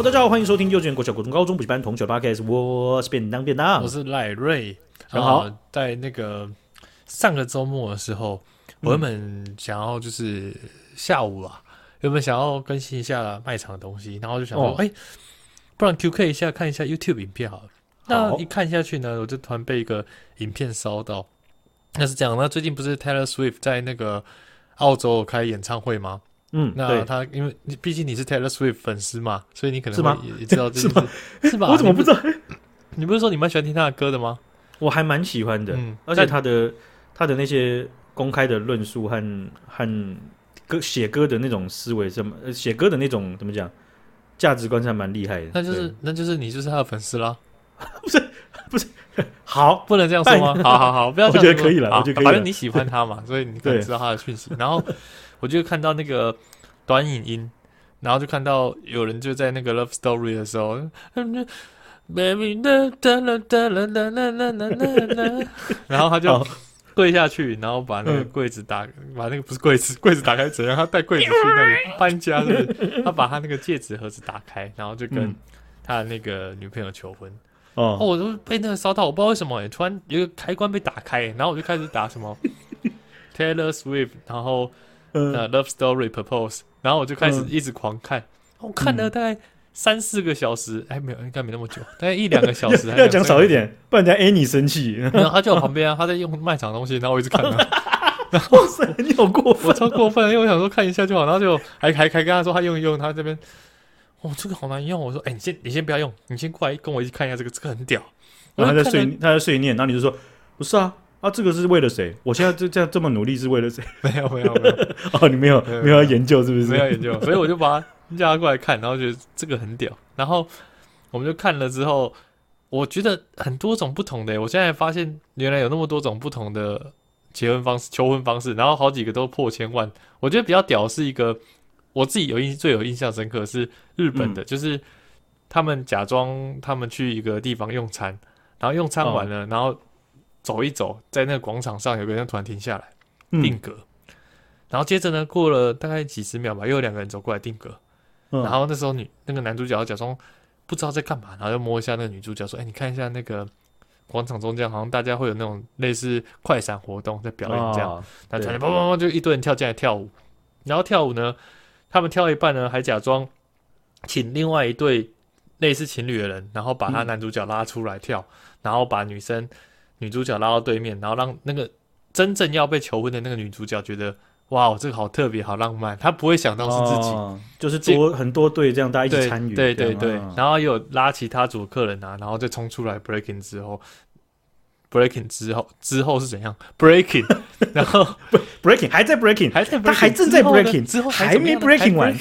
好，大家好，欢迎收听幼稚园、国小、国中、高中补习班同学的 Podcast，我是便当便当，我是赖瑞。很好，呃，在那个上个周末的时候，我原本想要就是下午啊，有没有想要更新一下卖场的东西？然后就想说，哎、不然 QK 一下看一下 YouTube 影片好了。那一看下去呢，我就突然被一个影片烧到。那是这样，那最近不是 Taylor Swift 在那个澳洲开演唱会吗？嗯，那他因为你毕竟你是 Taylor Swift 粉丝嘛，所以你可能也知道这是吗？是吧？我怎么不知道？你不是说你蛮喜欢听他的歌的吗？我还蛮喜欢的，嗯，而且他的他的那些公开的论述和和歌写歌的那种思维，什么写歌的那种怎么讲，价值观是还蛮厉害的。那就是那就是你就是他的粉丝啦，不是不是，好，不能这样说吗？好好好，不要这样，我觉得可以了，我觉得可以了，反正你喜欢他嘛，所以你可以知道他的讯息，然后。我就看到那个短影音，然后就看到有人就在那个 love story 的时候，然后他就跪下去，然后把那个柜子打，把那个不是柜子，柜子打开，怎样？他带柜子去那里搬家，他把他那个戒指盒子打开，然后就跟他的那个女朋友求婚。哦，我都被那个骚到，我不知道为什么，突然一个开关被打开，然后我就开始打什么 Taylor Swift，然后。呃、uh,，Love Story Propose，然后我就开始一直狂看，uh, 我看了大概三四个小时，哎、嗯，没有，应该没那么久，大概一两个小时。要讲少一点，不然人家 Annie 生气。然后他在我旁边啊，他在用卖场的东西，然后我一直看他。然 后哇塞，你好过分，我超过分，因为我想说看一下就好，然后就还还还跟他说他用一用，他这边，哦，这个好难用。我说，哎，你先你先不要用，你先过来跟我一起看一下这个，这个很屌。然后他在碎他在碎念，然后你就说，不是啊。啊，这个是为了谁？我现在这这样这么努力是为了谁？没有没有没有 哦，你没有没有，研究是不是？没有研究，所以我就把他 叫他过来看，然后觉得这个很屌。然后我们就看了之后，我觉得很多种不同的。我现在发现原来有那么多种不同的结婚方式、求婚方式，然后好几个都破千万。我觉得比较屌是一个，我自己有印最有印象深刻是日本的，嗯、就是他们假装他们去一个地方用餐，然后用餐完了，哦、然后。走一走，在那个广场上，有个人突然停下来定格，嗯、然后接着呢，过了大概几十秒吧，又有两个人走过来定格，嗯、然后那时候女那个男主角假装不知道在干嘛，然后就摸一下那个女主角说：“哎、欸，你看一下那个广场中间，好像大家会有那种类似快闪活动在表演这样。哦”然后突然砰砰砰，就一堆人跳进来跳舞，然后跳舞呢，他们跳一半呢，还假装请另外一对类似情侣的人，然后把他男主角拉出来跳，嗯、然后把女生。女主角拉到对面，然后让那个真正要被求婚的那个女主角觉得，哇，这个好特别，好浪漫。她不会想到是自己，哦、就是多很多对这样大家一起参与，对对对。哦、然后又有拉其他组客人啊，然后再冲出来 breaking 之后，breaking 之后之后是怎样 breaking？然后 breaking 还在 breaking，还在 breaking，他还正在 breaking，之后，还没 breaking 完。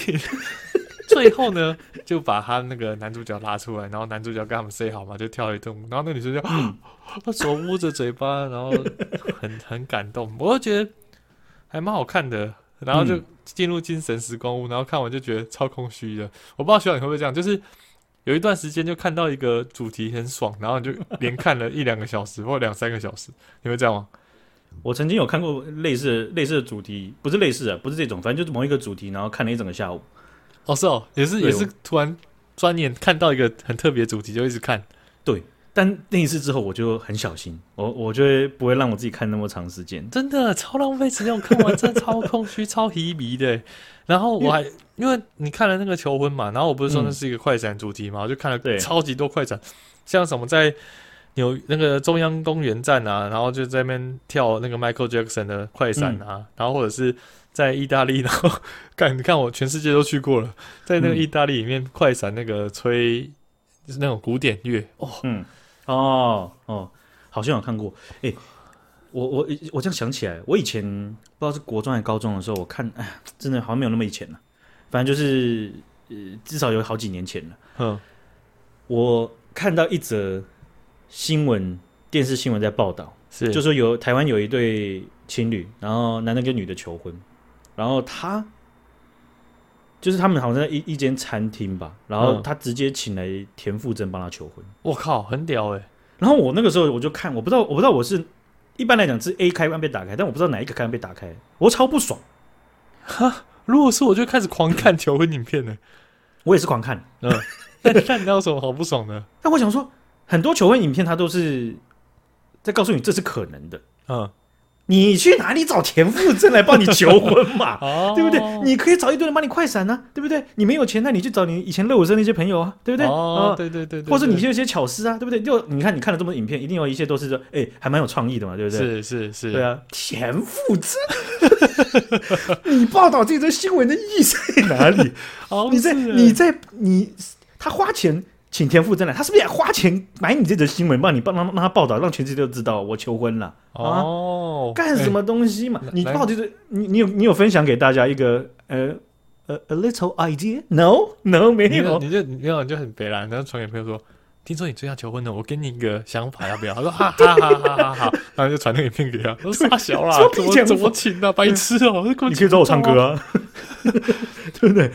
最后呢，就把他那个男主角拉出来，然后男主角跟他们 say 好嘛，就跳一段舞，然后那女生就，手捂着嘴巴，然后很很感动，我就觉得还蛮好看的，然后就进入精神时光屋，然后看完就觉得超空虚的。我不知道学长你会不会这样，就是有一段时间就看到一个主题很爽，然后你就连看了一两个小时或两三个小时，你会这样吗？我曾经有看过类似的类似的主题，不是类似的，不是这种，反正就是某一个主题，然后看了一整个下午。哦，是哦，也是也是突然钻研看到一个很特别主题，就一直看。对，但那一次之后我就很小心，我我就会不会让我自己看那么长时间，真的超浪费时间。我看完真的超空虚、超迷迷的。然后我还因为你看了那个求婚嘛，然后我不是说那是一个快闪主题嘛，我就看了超级多快闪，像什么在纽那个中央公园站啊，然后就在那边跳那个 Michael Jackson 的快闪啊，然后或者是。在意大利，然后看，你看我全世界都去过了，在那个意大利里面快闪那个吹，就是那种古典乐哦，嗯，哦哦，好像有看过。哎，我我我这样想起来，我以前不知道是国中还是高中的时候，我看，哎，真的好像没有那么以前了，反正就是呃，至少有好几年前了。嗯，我看到一则新闻，电视新闻在报道，是就说有台湾有一对情侣，然后男的跟女的求婚。然后他就是他们好像在一一间餐厅吧，然后他直接请来田馥甄帮他求婚。我靠，很屌哎！然后我那个时候我就看，我不知道，我不知道我是一般来讲是 A 开关被打开，但我不知道哪一个开关被打开，我超不爽。哈，如果是我就开始狂看求婚影片呢。我也是狂看，嗯，但但你有什么好不爽的？但我想说，很多求婚影片它都是在告诉你这是可能的，嗯。你去哪里找田馥甄来帮你求婚嘛？哦，对不对？你可以找一堆人帮你快闪啊，对不对？你没有钱，那你去找你以前热舞社那些朋友啊，对不对？哦，对对对，或者你就一些巧思啊，对不对？就你看，你看了这么多影片，一定有一些都是说，哎，还蛮有创意的嘛，对不对？是是是，对啊，田馥甄，你报道这则新闻的意义在哪里？哦，你在你在你他花钱。请田馥甄来，他是不是也花钱买你这则新闻，帮你帮让让他报道，让全世界都知道我求婚了？哦，干什么东西嘛？欸、你到底是你你有你有分享给大家一个呃呃 a little idea？No no 没有，你就你就你就很北烂，然后传给朋友说，听说你最近要求婚了，我给你一个想法，要不要？他说哈哈哈哈哈哈，然后就传那个影片给他，我说傻小啦，怎么怎么请啊？白痴哦！你可以找我唱歌啊，对不对？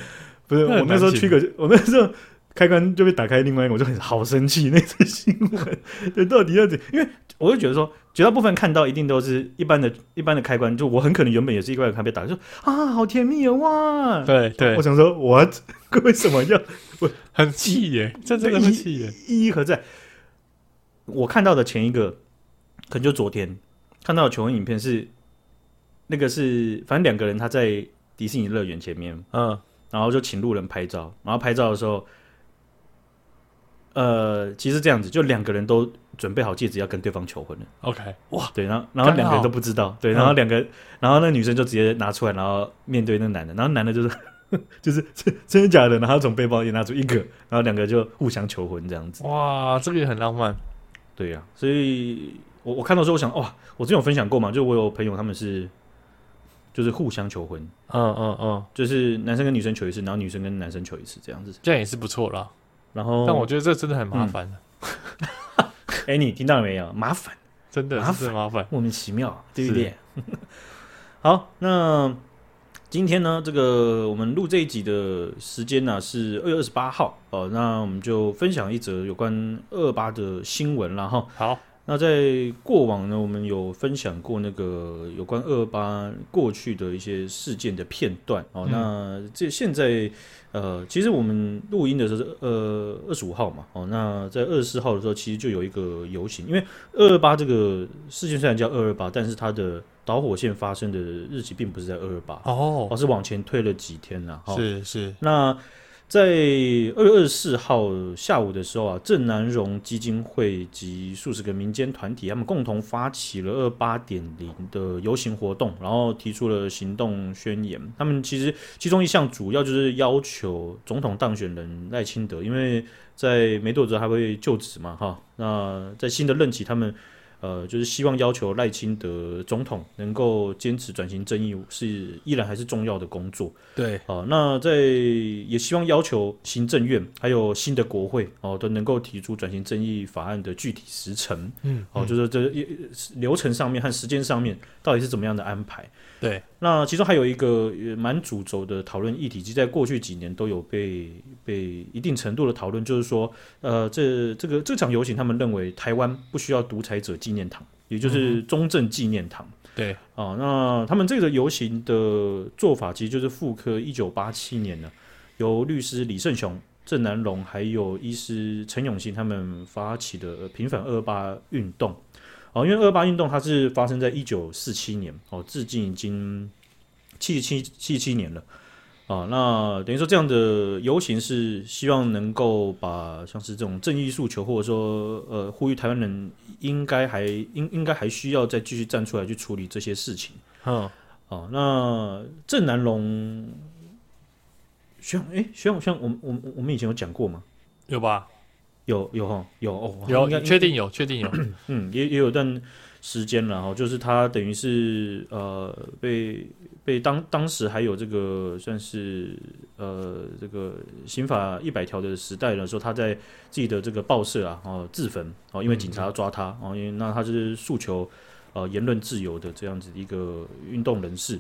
不是我那时候去个，我那时候。开关就被打开，另外一个我就很好生气那次新闻，对，到底要怎？因为我就觉得说，绝大部分看到一定都是一般的、一般的开关，就我很可能原本也是一个开关被打开，说啊，好甜蜜啊，哇！对对，我想说，what？为什么要？我很气耶，这真的很气耶，意义何在？我看到的前一个，可能就昨天看到的求婚影片是那个是，反正两个人他在迪士尼乐园前面，嗯，然后就请路人拍照，然后拍照的时候。呃，其实这样子，就两个人都准备好戒指要跟对方求婚了。OK，哇，对，然后然后两个人都不知道，对，然后两个，嗯、然后那女生就直接拿出来，然后面对那男的，然后男的就是 就是真 真的假的，然后从背包里拿出一个，然后两个就互相求婚这样子。哇，这个也很浪漫。对呀，啊，所以我我看到时候我想，哇，我之前有分享过嘛，就我有朋友他们是就是互相求婚，嗯嗯嗯，就是男生跟女生求一次，然后女生跟男生求一次这样子，这样也是不错啦。然后，但我觉得这真的很麻烦。哎，你听到了没有？麻烦，真的麻烦，麻烦，莫名其妙，对不对？好，那今天呢，这个我们录这一集的时间呢是二月二十八号哦。那我们就分享一则有关二二八的新闻了哈。好。那在过往呢，我们有分享过那个有关二二八过去的一些事件的片段哦。嗯、那这现在呃，其实我们录音的时候是呃二十五号嘛哦。那在二十四号的时候，其实就有一个游行，因为二二八这个事件虽然叫二二八，但是它的导火线发生的日期并不是在二二八哦，而是往前推了几天了。是是，那。在二月二十四号下午的时候啊，郑南荣基金会及数十个民间团体，他们共同发起了二八点零的游行活动，然后提出了行动宣言。他们其实其中一项主要就是要求总统当选人赖清德，因为在没多久还会就职嘛，哈。那在新的任期，他们。呃，就是希望要求赖清德总统能够坚持转型正义，是依然还是重要的工作。对，啊、呃，那在也希望要求行政院还有新的国会哦、呃，都能够提出转型正义法案的具体时程。嗯，哦、呃，就是这流程上面和时间上面到底是怎么样的安排？对，那其中还有一个蛮主轴的讨论议题，其实在过去几年都有被被一定程度的讨论，就是说，呃，这这个这场游行，他们认为台湾不需要独裁者纪念堂，也就是中正纪念堂。嗯、对，啊、呃，那他们这个游行的做法，其实就是复刻一九八七年呢，由律师李胜雄、郑南榕还有医师陈永信他们发起的平反二二八运动。哦，因为二二八运动它是发生在一九四七年，哦，至今已经七十七七七年了，啊，那等于说这样的游行是希望能够把像是这种正义诉求，或者说呃呼吁台湾人应该还应应该还需要再继续站出来去处理这些事情，嗯，啊，那郑南榕，学长，哎，学长，学长，我们我们我们以前有讲过吗？有吧？有有哈有哦，有确定有确定有，嗯，也也有段时间了哈，就是他等于是呃被被当当时还有这个算是呃这个刑法一百条的时代的时候，他在自己的这个报社啊哦自焚哦，因为警察要抓他哦，因为那他就是诉求呃言论自由的这样子一个运动人士。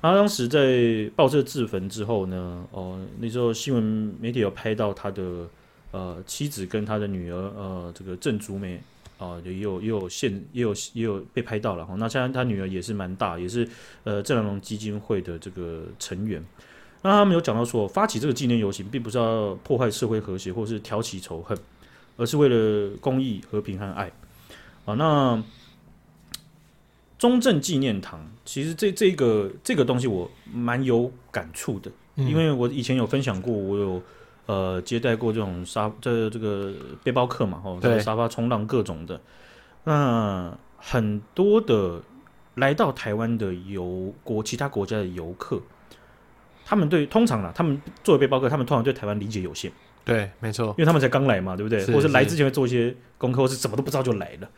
他当时在报社自焚之后呢，哦那时候新闻媒体有拍到他的。呃，妻子跟他的女儿，呃，这个郑竹梅啊，也有也有现也有也有被拍到了哈。那现在他女儿也是蛮大，也是呃郑南龙基金会的这个成员。那他们有讲到说，发起这个纪念游行，并不是要破坏社会和谐，或是挑起仇恨，而是为了公益、和平和爱。啊，那中正纪念堂，其实这这个这个东西我蛮有感触的，嗯、因为我以前有分享过，我有呃接待过这种沙这这个背包客嘛，哦，对沙发冲浪各种的，那很多的来到台湾的游国其他国家的游客。他们对通常啦，他们作为背包客，他们通常对台湾理解有限。对，没错，因为他们才刚来嘛，对不对？是或者来之前会做一些功课，或是什么都不知道就来了。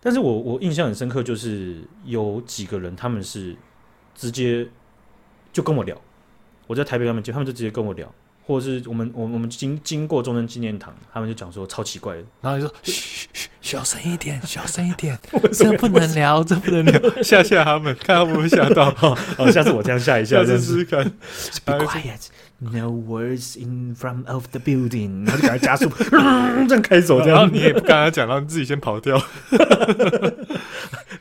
但是我我印象很深刻，就是有几个人，他们是直接就跟我聊。我在台北他们就他们就直接跟我聊，或者是我们我我们经经过中正纪念堂，他们就讲说超奇怪的，然后就说嘘嘘。小声一点，小声一点，这不能聊，这不能聊，吓吓他们，看他们会吓到。好，下次我这样吓一下，下次试试看。Be quiet, no words in front of the building。然后就赶快加速，这样开走。这样你也不跟他讲，让自己先跑掉。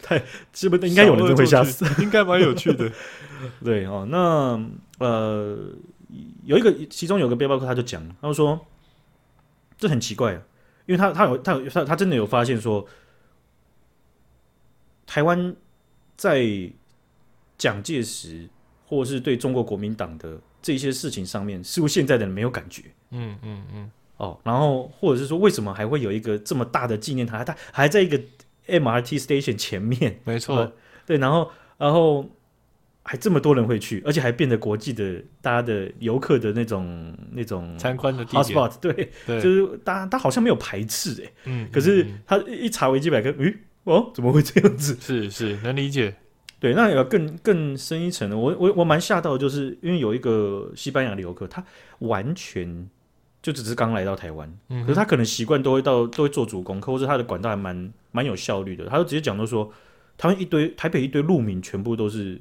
太，基本应该有人就会吓死，应该蛮有趣的。对哦，那呃，有一个，其中有个背包客，他就讲，他就说，这很奇怪啊。因为他他有他有他他真的有发现说，台湾在蒋介石或是对中国国民党的这些事情上面，似乎现在的人没有感觉。嗯嗯嗯。哦，然后或者是说，为什么还会有一个这么大的纪念塔？它还在一个 MRT station 前面。没错。呃，对，然后然后。还这么多人会去，而且还变得国际的，大家的游客的那种那种参观的 hotspot，对，对就是大家他好像没有排斥哎，嗯，可是他一查维基百科，咦，哦，怎么会这样子？是是能理解，对，那有更更深一层的，我我我蛮吓到的，就是因为有一个西班牙的游客，他完全就只是刚来到台湾，嗯，可是他可能习惯都会到都会做足功课，或者他的管道还蛮蛮有效率的，他就直接讲到说，台湾一堆台北一堆路名全部都是。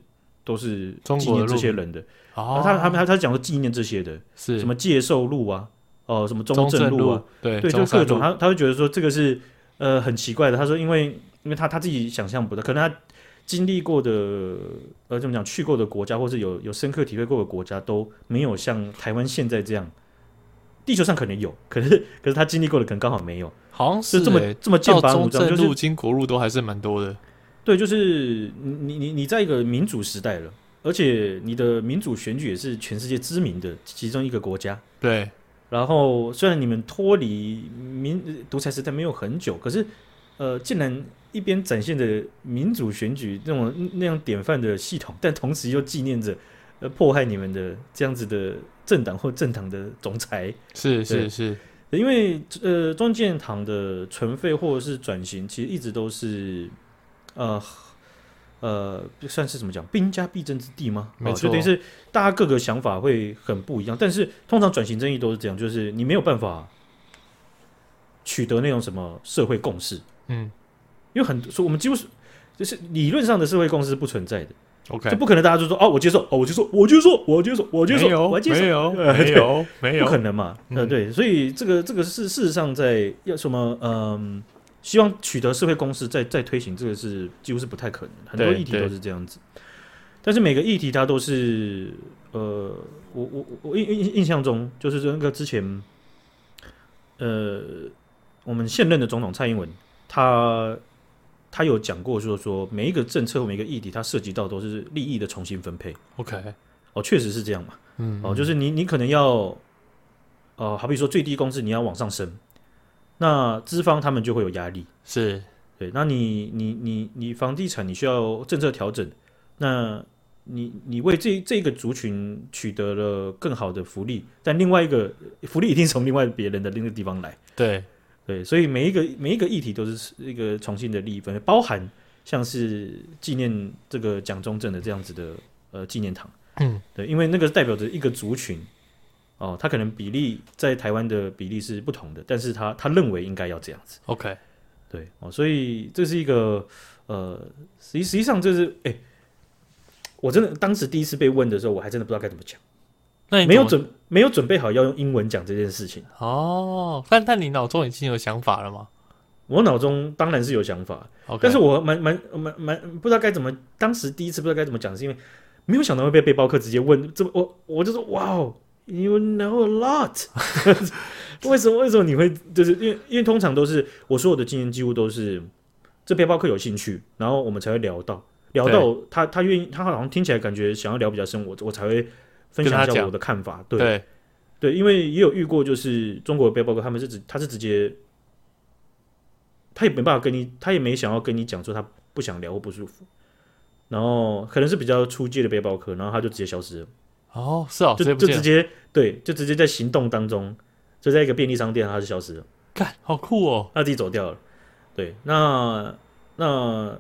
都是纪念这些人的，他他他他讲的纪念这些的，是什么介寿路啊，哦，什么中正路啊，对对，就各种，他他会觉得说这个是呃很奇怪的。他说，因为因为他他自己想象不到，可能他经历过的呃怎么讲去过的国家，或是有有深刻体会过的国家，都没有像台湾现在这样。地球上可能有，可是可是他经历过的可能刚好没有，好像是这么这么剑拔弩张，就是经国路都还是蛮多的。对，就是你你你在一个民主时代了，而且你的民主选举也是全世界知名的其中一个国家。对，然后虽然你们脱离民独裁时代没有很久，可是呃，竟然一边展现着民主选举那种那样典范的系统，但同时又纪念着呃迫害你们的这样子的政党或政党的总裁。是是是，因为呃，中正纪念堂的存废或者是转型，其实一直都是。呃呃，算是怎么讲，兵家必争之地吗？没错，就等于是大家各个想法会很不一样。但是通常转型争议都是这样，就是你没有办法取得那种什么社会共识。嗯，因为很说我们几乎是就是理论上的社会共识是不存在的。OK，就不可能大家就说哦，我接受，哦，我接受，我接受，我接受，我接受，我接受，没有，没有，没有，不可能嘛？呃，对，所以这个这个是事实上在要什么嗯。希望取得社会共识再再推行，这个是几乎是不太可能。很多议题都是这样子，但是每个议题它都是呃，我我我印印印象中就是那个之前，呃，我们现任的总统蔡英文，他他有讲过，就是说每一个政策或每一个议题，它涉及到都是利益的重新分配。OK，哦，确实是这样嘛。嗯，哦，就是你你可能要，哦、呃，好比说最低工资你要往上升。那资方他们就会有压力，是对。那你你你你房地产你需要政策调整，那你你为这这个族群取得了更好的福利，但另外一个福利一定从另外别人的另一个地方来，对对。所以每一个每一个议题都是一个重新的利益分配，包含像是纪念这个蒋中正的这样子的呃纪念堂，嗯，对，因为那个代表着一个族群。哦，他可能比例在台湾的比例是不同的，但是他他认为应该要这样子。OK，对哦，所以这是一个呃，实际实际上就是，哎、欸，我真的当时第一次被问的时候，我还真的不知道该怎么讲，那你没有准没有准备好要用英文讲这件事情。哦，但但你脑中已经有想法了吗？我脑中当然是有想法.但是我蛮蛮蛮蛮不知道该怎么，当时第一次不知道该怎么讲，是因为没有想到会被背包客直接问，这么我我就说哇哦，you know a lot，为什么为什么你会就是因为因为通常都是我所有的经验几乎都是这背包客有兴趣，然后我们才会聊到。聊到他他愿意他好像听起来感觉想要聊比较深，我我才会分享一下我的看法，对。对，对，因为也有遇过就是中国的背包客他们是直他是直接。他也没办法跟你，他也没想要跟你讲说他不想聊或不舒服，然后可能是比较出界的背包客，然后他就直接消失了。哦，是哦，就就直接对，就直接在行动当中，就在一个便利商店，他就消失了。干，好酷哦，他自己走掉了。对，那那，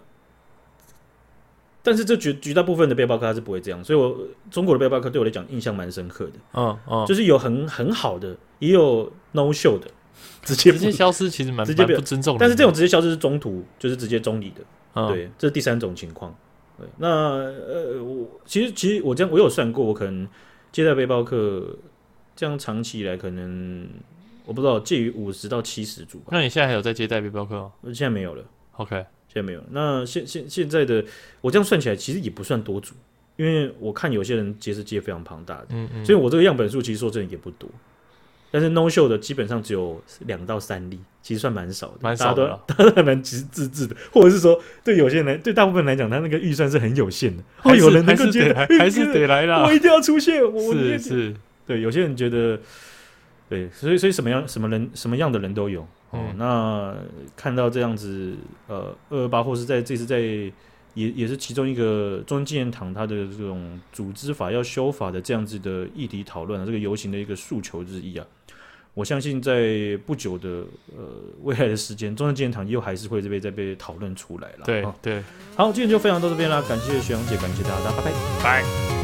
但是这绝绝大部分的背包客他是不会这样，所以我中国的背包客对我来讲印象蛮深刻的。嗯嗯，就是有很很好的，也有 no show 的。直接直接消失，其实蛮直接不尊重。但是这种直接消失是中途，就是直接中离的。嗯、对，这是第三种情况。对，那呃，我其实其实我这样我有算过，我可能接待背包客这样长期以来，可能我不知道介于五十到七十组吧。那你现在还有在接待背包客吗？现在没有了。OK，现在没有。那现现现在的我这样算起来，其实也不算多组，因为我看有些人接是接非常庞大的。嗯嗯。所以我这个样本数其实说真的也不多。但是 no show 的基本上只有两到三例，其实算蛮少的，蛮少的，大家都还蛮自制的，或者是说，对有些人来，对大部分人来讲，他那个预算是很有限的。哦，有人能够觉得还是得来啦，我一定要出现。我是是，对有些人觉得，对，所以所以什么样什么人什么样的人都有。哦，嗯，那看到这样子，呃，二二八或是在这次在也也是其中一个中正纪念堂它的这种组织法要修法的这样子的议题讨论啊，这个游行的一个诉求之一啊。我相信在不久的呃未来的时间，中正纪念堂又还是会这边再被讨论出来了。对对，好，今天就分享到这边啦，感谢徐阳姐，感谢大家，拜拜，拜。